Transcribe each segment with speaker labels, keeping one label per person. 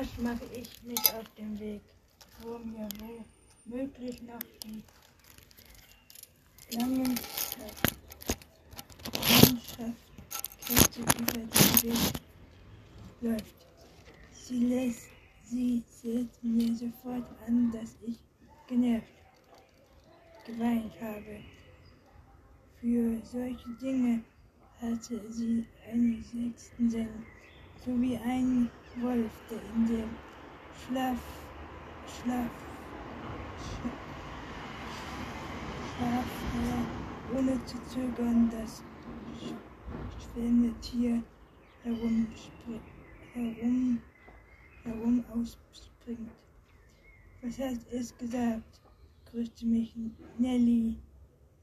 Speaker 1: Rasch mache ich mich auf den Weg, wo mir womöglich noch die langen Landschaftskette über den Weg läuft. Sie lässt, sie sieht mir sofort an, dass ich genervt, geweint habe. Für solche Dinge hatte sie einen sechsten Sinn, so wie ein Wolf, der in dem Schlaf, Schlaf, Schlaf, äh, ohne zu zögern das schwellende Tier herum, herum, herum ausspringt. Was hast es gesagt? grüßte mich Nelly,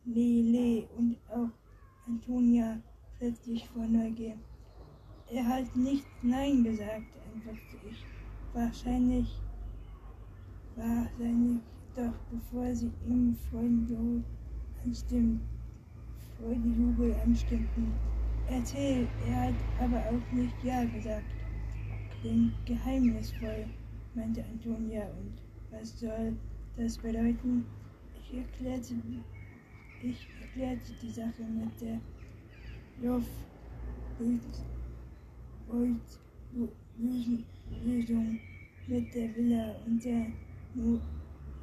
Speaker 1: Lele und auch Antonia plötzlich vor Neugier. Er hat nicht Nein gesagt, antwortete ich. Wahrscheinlich, wahrscheinlich doch, bevor sie ihm Freudenjubel anstimmt, Freudenjubel anstimmten. Erzähl, er hat aber auch nicht Ja gesagt. Klingt geheimnisvoll, meinte Antonia. Und was soll das bedeuten? Ich erklärte, ich erklärte die Sache mit der Luft. Lösung mit der Villa und der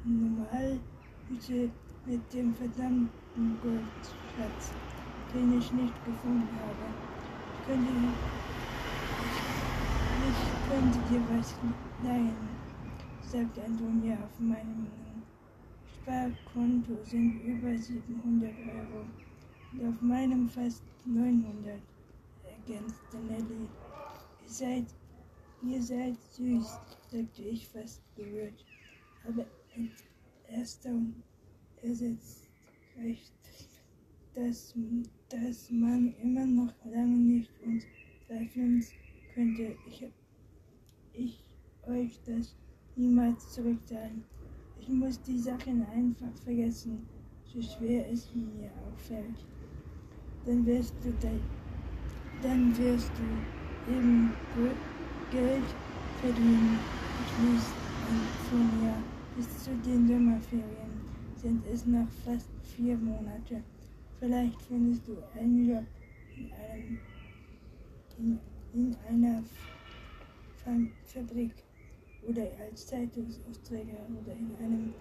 Speaker 1: Normalhütte mit dem verdammten Goldschatz, den ich nicht gefunden habe. Ich könnte, ich, könnte dir was leihen, sagte Antonia auf meinem Sparkonto sind über 700 Euro und auf meinem fast 900 ergänzte Nelly. Ihr seid, ihr seid süß, sagte ich fast gerührt. Aber erstaunt ersetzt recht, dass, dass man immer noch lange nicht uns zweifeln könnte. Ich, ich euch das niemals zurückzahlen. Ich muss die Sachen einfach vergessen, so schwer es mir auch fällt. Dann wirst du dein dann wirst du eben Geld verdienen. Schließt Antonia. Bis zu den Sommerferien sind es noch fast vier Monate. Vielleicht findest du einen Job in, einem, in, in einer Fabrik oder als Zeitungsausträger oder in einem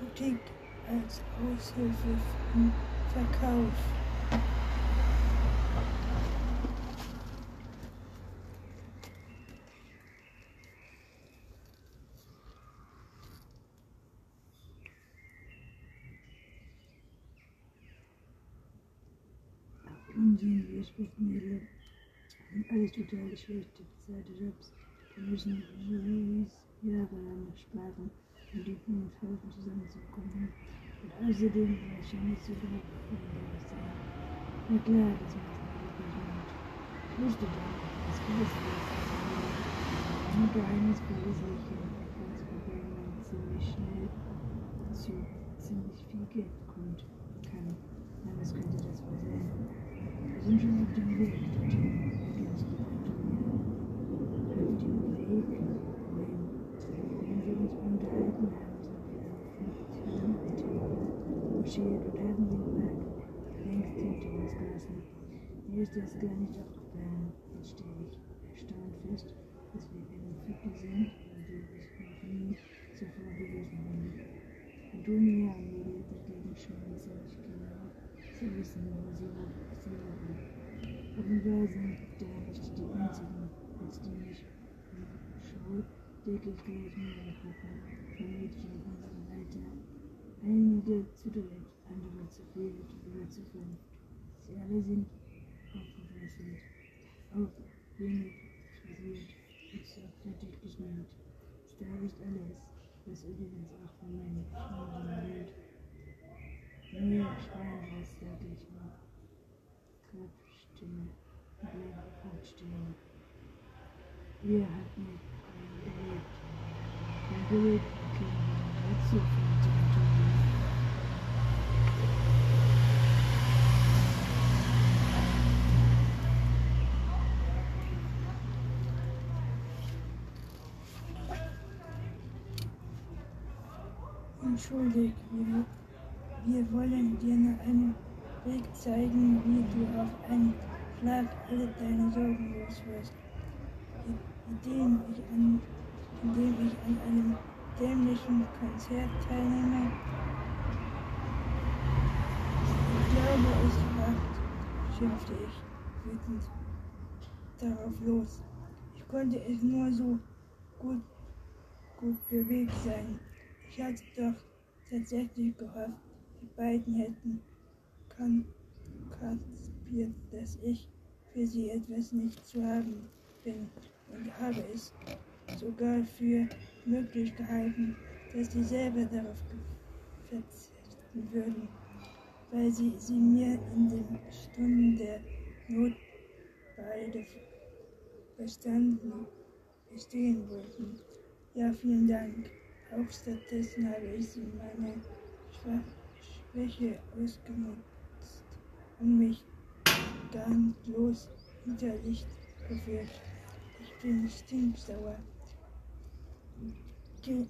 Speaker 1: Boutique als Aushilfe im Verkauf.
Speaker 2: Alles total schlechte bezahlte Jobs. Da müssen Juries jahrelang sparen, um die 5.000 zusammenzukommen. Und außerdem wahrscheinlich sogar Jahres sein. Na klar, das macht mir wirklich Mut. Ich wusste doch, dass vieles ist. Ein geheimes Bösliche, als wobei man ziemlich schnell zu ziemlich viel Geld kommt kann. Na, was könnte das wohl sein? Wir sind schon auf dem Weg dorthin, ergänzte Antonia. Auf dem Weg, wohin? Wenn wir uns unterhalten haben, sind wir auf die Moschee und haben den Park längst hinter uns gelassen. Mir ist das gar nicht aufgefallen. Jetzt stelle ich erstaunt fest, dass wir in Viertel sind, in dem ich noch nie zuvor gewesen bin. Und Lili dagegen scheinen ziemlich genau zu wissen, wo sie waren. Offenbar sind da nicht die einzigen, als die mich im Schul täglich gleich mehrere Gruppen von Mädchen in Einige zu dritt, andere zu viert oder zu fünf. Sie alle sind aufgewechselt, auch wenig und sorgfältig geschminkt. Star ist alles, was übrigens auch von meinen Freunden gilt. Nur schreien was, sage ich nur. Klappstimme, bleibe fortstehen. Ihr habt mich erlebt. Mein Bild käme dazu von dem Tod.
Speaker 1: Unschuldig. Wir, wir wollen dir nur einen Weg zeigen, wie du auf einen Schlag alle deine Sorgen los wirst. Indem ich an, indem ich an einem dämlichen Konzert teilnehme. Ich glaube, es macht, schimpfte ich wütend darauf los. Ich konnte es nur so gut, gut bewegt sein. Ich hatte doch tatsächlich gehofft, die beiden hätten kapiert, dass ich für sie etwas nicht zu haben bin und habe es sogar für möglich gehalten, dass sie selber darauf verzichten würden, weil sie sie mir in den Stunden der Not beide verstanden bestehen wollten. Ja, vielen Dank. Auch stattdessen habe ich meine Schwäche ausgenutzt, um mich gantlos hinter Licht geführt. Ich bin stinksauer. Ge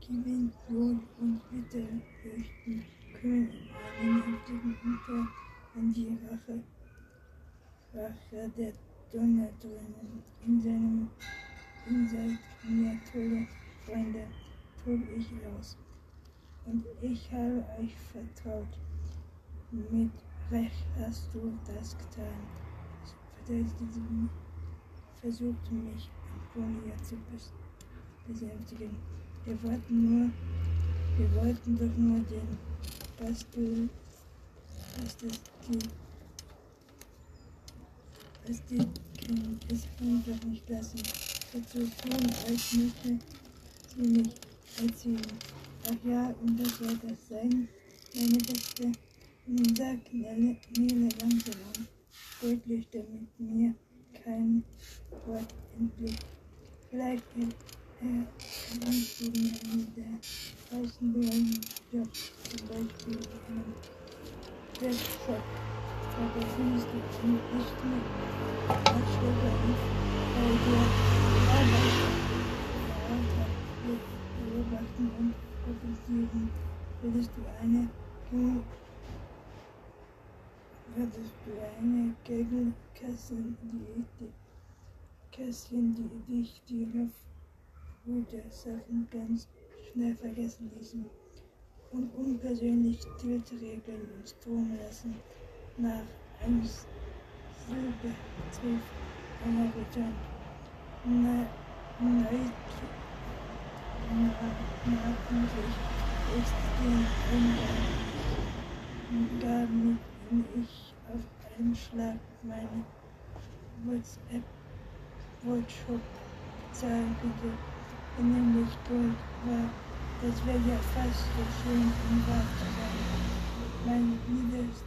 Speaker 1: gewinnt wohl und bitte fürchten können einen heftigen Unfall an die Rache, Rache der Donnertönen in seinem in seid mir tolle Freunde, tob ich aus. Und ich habe euch vertraut. Mit Recht hast du das getan. Versuchte mich Antonia zu besänftigen. Wir wollten nur, wir wollten doch nur den Bastel, was das die, was die Kind es einfach nicht lassen. Dazu tun, als müsste sie mich erzählen. Ach ja, und das soll das sein, meine Beste. Nun sag Nele, langsam deutlich, damit mir kein Wort entblickt. Vielleicht erlangst du mir einen der falschen Jobs, zum Beispiel einen Webshop. Aber findest du einen echten Ratschläger nicht, weil der Arbeit beobachten und fokussieren. Würdest du eine würdest du eine die Kästchen, die dich die gute Sachen ganz schnell vergessen ließen und unpersönlich Tiltregeln und Strom lassen nach einem Silberbetrieb am Horizont. Na, namentlich ist den Angaben ich auf einen Schlag meine WhatsApp-Workshop bezahlen wenn nämlich Gold war. Das wäre ja fast so schön, um wahr zu sein. Mein Widerstand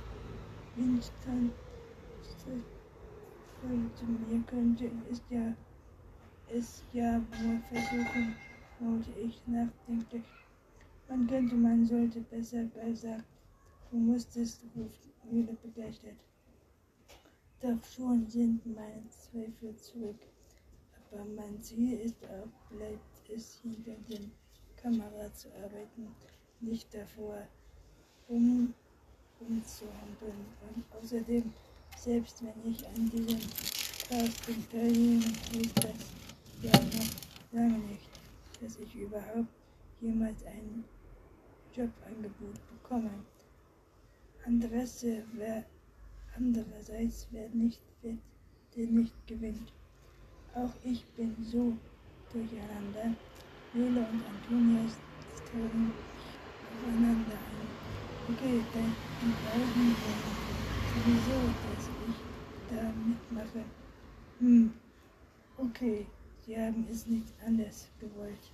Speaker 1: zu mir könnte, ist ja, ist ja wohl versuchen, wollte ich nachdenklich. Man könnte, man sollte besser gesagt, du musstest, ruft Mühle begeistert. Doch schon sind meine Zweifel zurück. Aber mein Ziel ist auch, bleibt es hinter den Kamera zu arbeiten, nicht davor, um umzuhampeln. Und außerdem, selbst wenn ich an diesem Casting teilnehme, ist das ja noch lange nicht, dass ich überhaupt jemals ein Jobangebot bekomme. Wer, andererseits wer nicht wird, der nicht gewinnt. Auch ich bin so durcheinander. Nele und Antonius stellen aufeinander ein. Okay, dann entscheiden wir sowieso, dass ich da mitmache. Hm, okay, Sie haben es nicht anders gewollt.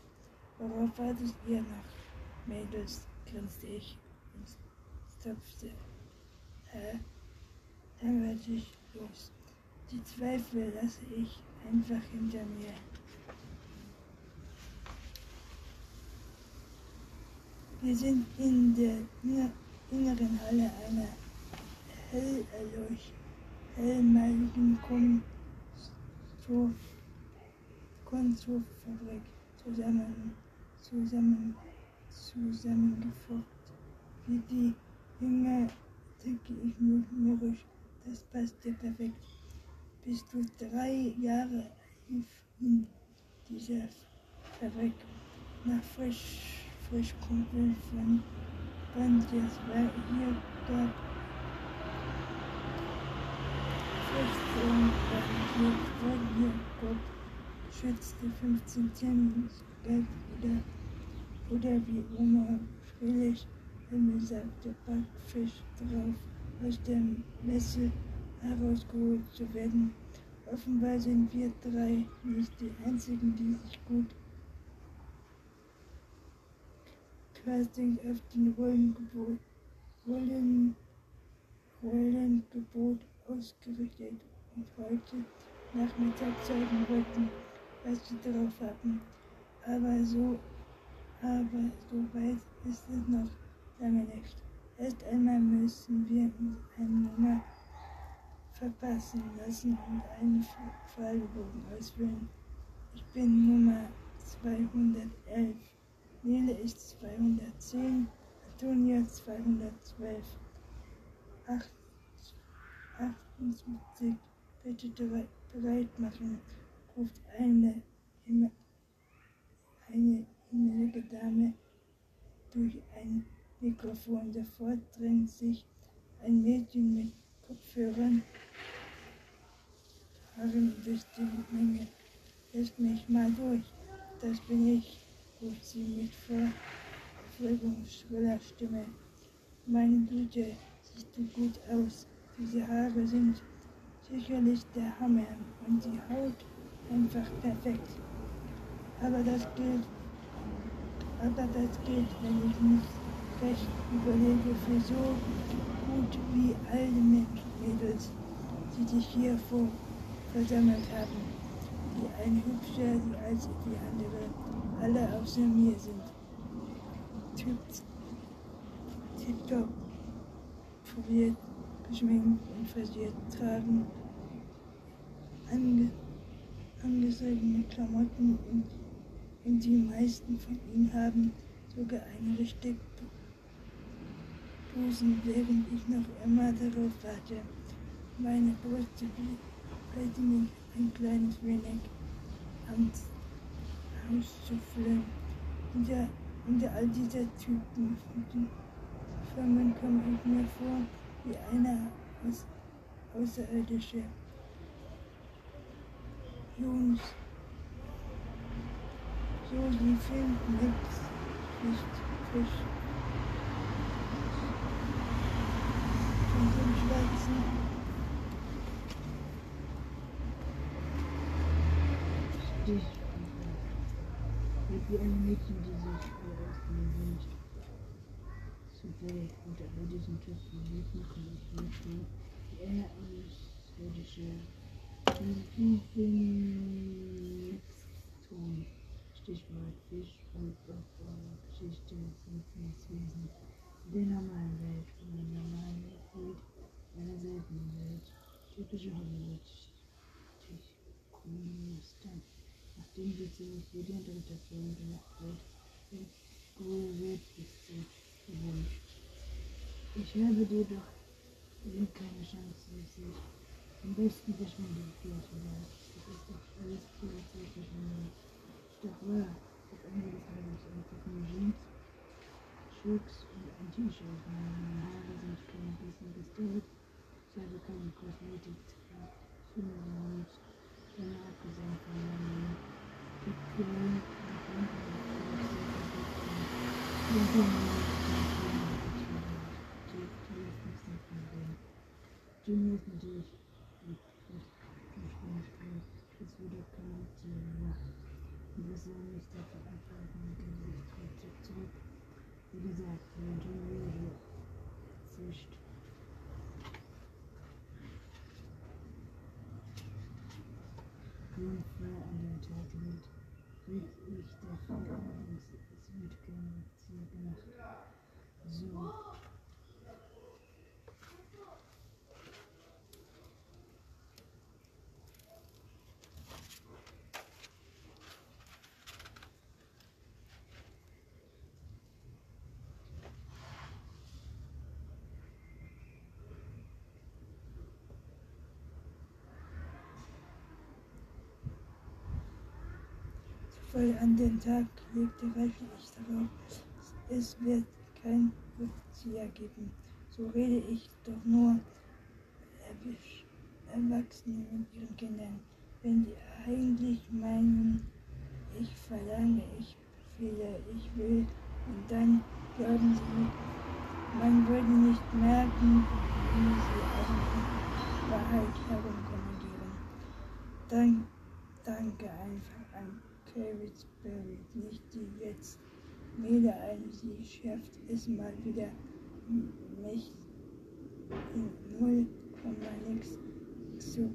Speaker 1: Worauf wartet ihr noch, Mädels? grinste ich stopfte äh, ich los. Die Zweifel lasse ich einfach hinter mir. Wir sind in der inneren Halle einer hell hellmaligen Kunststoffabrik zusammen, zusammen zusammengefocht. Wie die Jünger denke ich mir mürrisch, das passt dir perfekt. Bist du drei Jahre ihn dieser Verreck nach frisch, frisch Kumpel von Bandias, weil hier gab Frischform, weil hier, hier Gott schützte 15 Cent Geld oder, oder wie Oma Friedrich Himmel sagte, Backfisch drauf aus der Messe herausgeholt zu werden. Offenbar sind wir drei nicht die einzigen, die sich gut quasi auf den Rollengebot, Rollen, Rollengebot ausgerichtet und heute Nachmittag zeigen wollten, was sie drauf haben. Aber so, aber so weit ist es noch lange nicht. Erst einmal müssen wir uns eine Nummer verpassen lassen und einen Fragebogen ausfüllen. Ich bin Nummer 211. Nele ist 210. Antonia 212. 78. Bitte bereit machen, ruft eine, eine innere Dame durch ein Mikrofon. Sofort drängt sich ein Mädchen mit Kopfhörern Haaren durch die Menge. Lässt mich mal durch. Das bin ich, ruft sie mit verfolgungsschriller Stimme. Meine Güte, siehst du gut aus. Diese Haare sind sicherlich der Hammer und die Haut einfach perfekt. Aber das gilt, aber das gilt, wenn ich mich recht überlege, für so gut wie alle Mädels, die sich hier vor versammelt haben, die eine hübscher als die andere, alle außer mir sind. Typ, tiptop, probiert, geschminkt und frisiert, tragen ange, angesogene Klamotten und, und die meisten von ihnen haben sogar eine richtig Busen, während ich noch immer darauf warte, meine Brüste mich ein kleines wenig ans Haus zu füllen. Unter, unter all dieser Typen und Firmen komme ich mir vor wie eine aus, außerirdische Jungs. So die Film nichts, nicht Fisch. Von dem Schwarzen
Speaker 2: dich wie ein Mädchen, die sich Wind zu Welt und aber diesen Typ lebt, machen ich nicht mehr. Die eine außerirdische Ton. Stichwort Fisch und Geschichte Wesen. Der normalen Welt, von der normalen Welt, einer seltenen Welt. Typische Hollywood-Muster nachdem sie ziemlich jede Interpretation gemacht wird, ist sie gewünscht. Ich habe dir doch keine Chance, sich am besten verschwindet gleich wieder. Das ist doch alles pure Zeitverschwendung. Doch wahr, auf Ende des Tages einfach nur Jeans, Schurks und ein T-Shirt. Meine Haare sind schon ein bisschen gestylt. Ich habe keine Kosmetik, Filme und dann abgesehen von meinem Diplom Junior ist natürlich es würde keine Und wir sollen nicht dafür abhalten, gehen sich trotzdem zurück. Wie gesagt, wenn Junior zischt, Unfair and Entitlement ich allerdings, es wird keine Ziel gemacht. So.
Speaker 1: Voll an den Tag legte, rechne ich darauf, es wird kein Rückzieher geben. So rede ich doch nur Erwachsene mit ihren Kindern. Wenn die eigentlich meinen, ich verlange, ich befehle, ich will, und dann glauben sie, man würde nicht merken, wie sie an die Wahrheit herumkommandieren. Dann danke einfach an Carrie Berry, nicht die jetzt Mähle ein, sie schärft es mal wieder mich in null Komma nix zu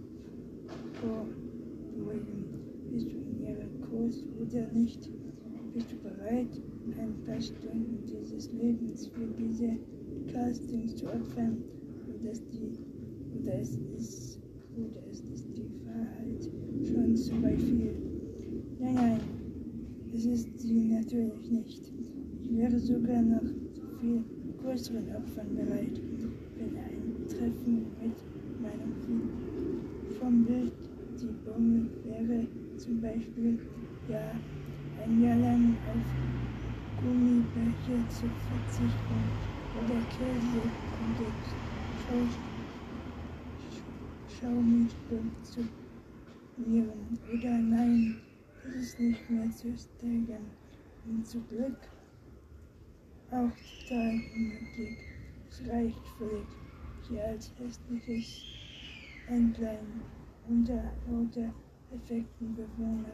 Speaker 1: beruhigen. Bist du in ihrem Kurs oder nicht? Bist du bereit, ein paar Stunden dieses Lebens für diese Castings zu opfern? Oder, ist die, oder, es ist, oder ist es die Wahrheit schon zu viel? Nein, nein, es ist sie natürlich nicht. Ich wäre sogar noch zu viel größeren Opfern bereit, wenn ein Treffen mit meinem vom Bild die Bombe wäre. Zum Beispiel ja ein Jahr lang auf Gummibärchen zu verzichten oder Käse und Schaumilch zu. Nehmen oder nein, ist nicht mehr zu steigern und zu Glück auch total reicht völlig hier als hässliches Entlein unter lauter effekten Bewohner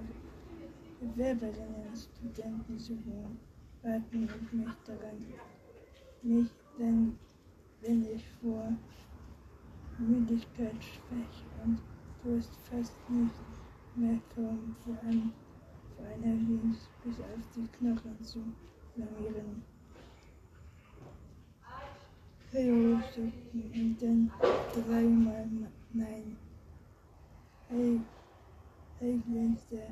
Speaker 1: Bewerberinnen, Studenten zu wohnen, warten und mich daran. Nicht, denn wenn ich vor Müdigkeit, Schwäche und Durst fast nicht mehr kaum vor, einer Jeans bis auf die Knochen zu lamieren. Hallo, sagten und dann dreimal Nein. Hey, hey, glänzte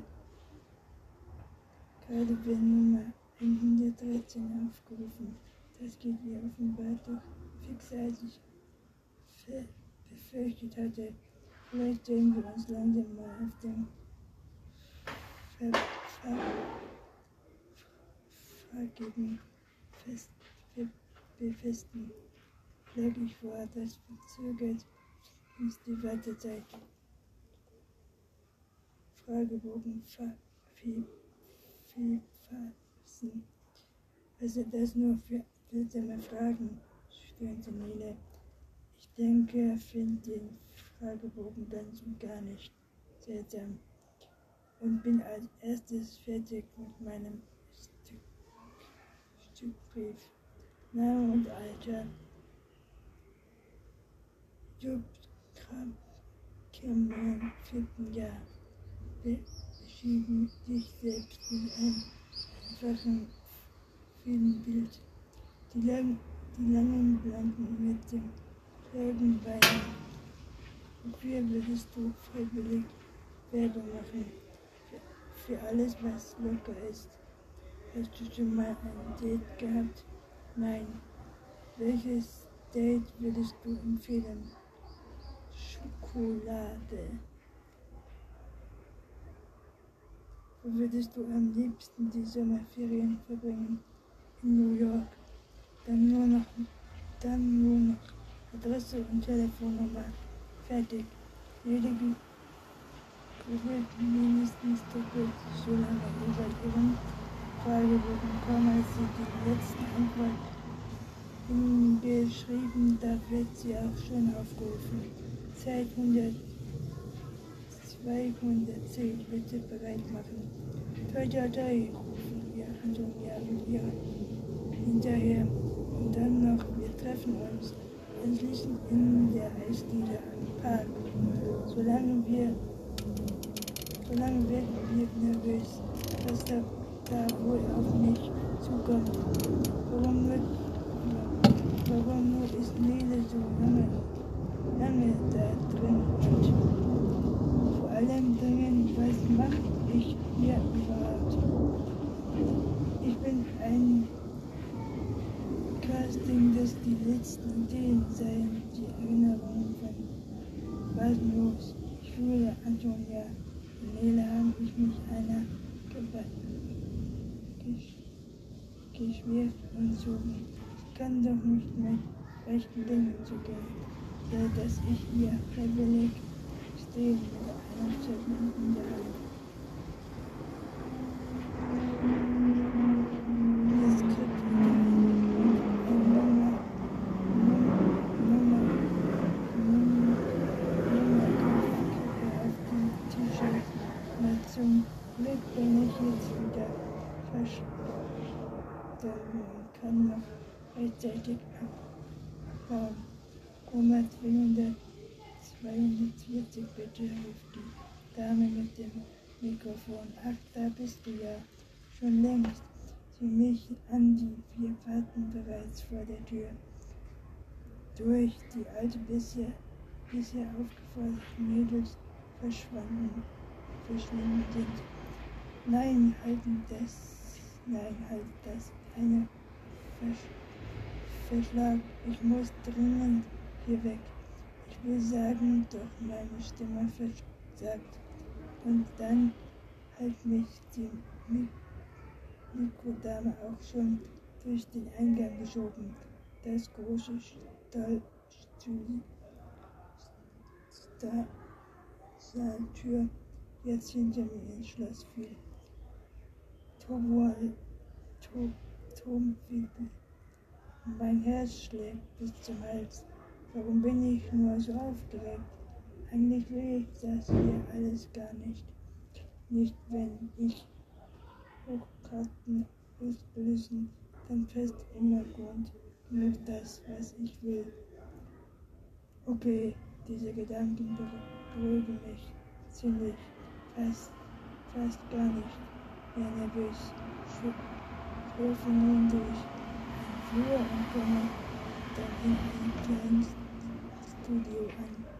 Speaker 1: Nummer 113 aufgerufen. Das geht wie offenbar doch fixer als ich befürchtet hatte. Vielleicht sehen wir uns langsam mal auf dem Ver Vergeben fest befestigen. Schlag ich vor, das verzögert uns die Wartezeit. Fragebogen fassen. Also das nur für seltsame Fragen, stöhnte Nele. Ich denke, er findet den Fragebogen ganz und gar nicht seltsam und bin als erstes fertig mit meinem Stückbrief. Name und Alter. Jupp Kim im vierten Jahr beschieden dich selbst in einem einfachen Filmbild. Die, lang, die langen Blanken mit dem schrägen Bein. Wofür würdest du freiwillig Werbung machen? Für, für alles, was locker ist. Hast du schon mal ein Date gehabt? Nein. Welches Date würdest du empfehlen? Schokolade. Wo würdest du am liebsten die Sommerferien verbringen? In New York. Dann nur noch, dann nur noch Adresse und Telefonnummer. Fertig. Jede googelt mindestens doppelt so lange über ihren Fragebogen kaum als sie die letzten Antworten geschrieben, da wird sie auch schon aufgerufen. Zeit 100, 210 bitte bereit machen. Toi, toi, toi, rufen wir Antonia und ihr hinterher. Und dann noch, wir treffen uns endlich in der Eisdiele am Park. Solange wir, solange werden wir nervös, was da, da wohl auf mich zukommt. Warum wird, warum nur ist Nele so lange lange da drin und vor allem dringend, was mache ich hier überhaupt? Ich bin ein Casting, das die letzten Ideen seien, die Erinnerungen von was los. Ich fühle Antonia Nele haben ich mich einer geschwirrt und so. Ich kann doch nicht mit rechten Dingen zugehen, so dass ich hier freiwillig stehe mit einem Zettel in der Hand. Das Skript in der Hand und ein Nummer, Nummer, Nummer, Nummerkippe auf dem T-Shirt. Na zum Glück bin ich jetzt wieder verstanden und kann noch rechtzeitig abbauen. Oma 200, 240 bitte, ruft die Dame mit dem Mikrofon. Ach, da bist du ja schon längst. Mich an, die vier warten bereits vor der Tür. Durch die alte bisher, bisher aufgeforderten Mädels verschwanden, verschwunden sind. Nein, halten das, nein, halt das, eine Versch Verschlag. Ich muss dringend hier weg. Ich will sagen, doch meine Stimme versagt. Und dann hat mich die Mik Mikrodame auch schon durch den Eingang geschoben. Das große Stahlstühl, Stahl, Saaltür jetzt hinter mir ins Schloss fiel. Turmwirbel. Mein Herz schlägt bis zum Hals. Warum bin ich nur so aufgeregt? Eigentlich will ich das hier alles gar nicht. Nicht, wenn ich Hochkarten auslösen, dann fest immer Grund genug das, was ich will. Okay, diese Gedanken beruhigen mich ziemlich, fast, fast gar nicht mehr nervös. Schlürfe nun durch einen Flur und komme dann in ein kleines Studio an.